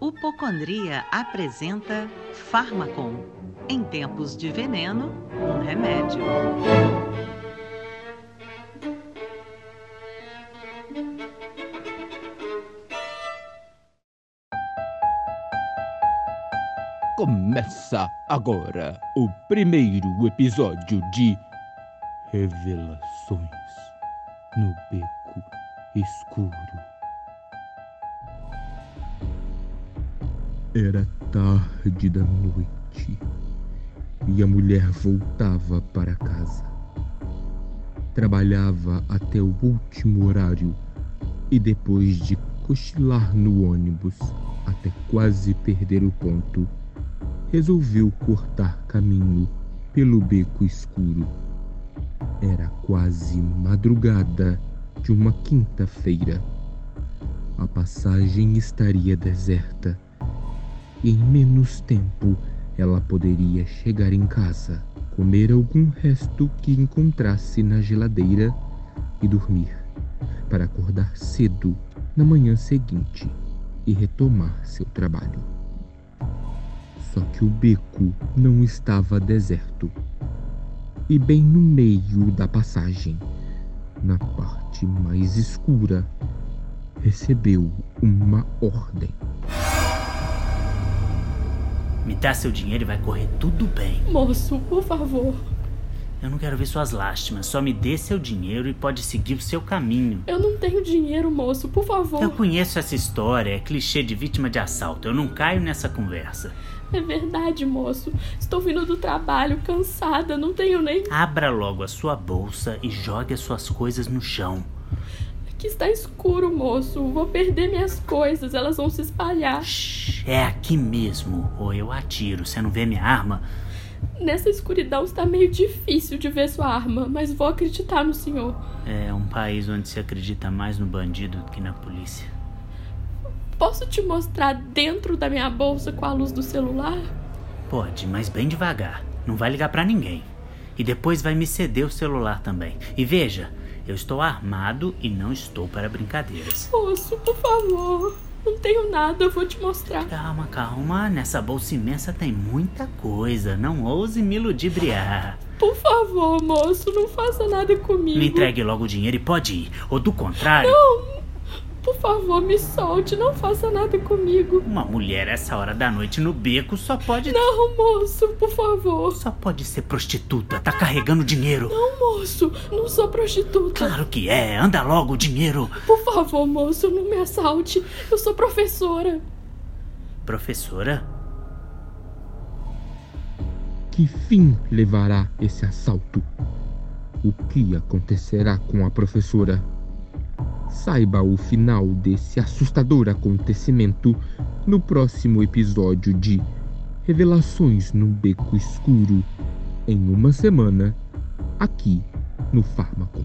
O Pocondria apresenta Farmacon. Em tempos de veneno, um remédio. Começa agora o primeiro episódio de Revelações no Beco Escuro. Era tarde da noite e a mulher voltava para casa. Trabalhava até o último horário e depois de cochilar no ônibus até quase perder o ponto, resolveu cortar caminho pelo beco escuro. Era quase madrugada de uma quinta-feira. A passagem estaria deserta em menos tempo ela poderia chegar em casa, comer algum resto que encontrasse na geladeira e dormir, para acordar cedo na manhã seguinte e retomar seu trabalho. Só que o beco não estava deserto. E bem no meio da passagem, na parte mais escura, recebeu uma ordem. Me dá seu dinheiro e vai correr tudo bem. Moço, por favor. Eu não quero ver suas lástimas. Só me dê seu dinheiro e pode seguir o seu caminho. Eu não tenho dinheiro, moço, por favor. Eu conheço essa história, é clichê de vítima de assalto. Eu não caio nessa conversa. É verdade, moço. Estou vindo do trabalho cansada, não tenho nem. Abra logo a sua bolsa e jogue as suas coisas no chão. Aqui está escuro, moço. Vou perder minhas coisas, elas vão se espalhar. Shhh, é aqui mesmo. Ou eu atiro. Você não vê minha arma? Nessa escuridão está meio difícil de ver sua arma, mas vou acreditar no senhor. É um país onde se acredita mais no bandido do que na polícia. Posso te mostrar dentro da minha bolsa com a luz do celular? Pode, mas bem devagar. Não vai ligar para ninguém. E depois vai me ceder o celular também. E veja, eu estou armado e não estou para brincadeiras. Moço, por favor. Não tenho nada, eu vou te mostrar. Calma, calma. Nessa bolsa imensa tem muita coisa. Não ouse me ludibriar. Por favor, moço, não faça nada comigo. Me entregue logo o dinheiro e pode ir. Ou do contrário. Não! Por favor, me solte, não faça nada comigo. Uma mulher essa hora da noite no beco só pode. Não, moço, por favor. Só pode ser prostituta. Tá carregando dinheiro. Não, moço, não sou prostituta. Claro que é. Anda logo o dinheiro. Por favor, moço, não me assalte. Eu sou professora. Professora? Que fim levará esse assalto? O que acontecerá com a professora? Saiba o final desse assustador acontecimento no próximo episódio de Revelações no Beco Escuro, em uma semana, aqui no Fármaco.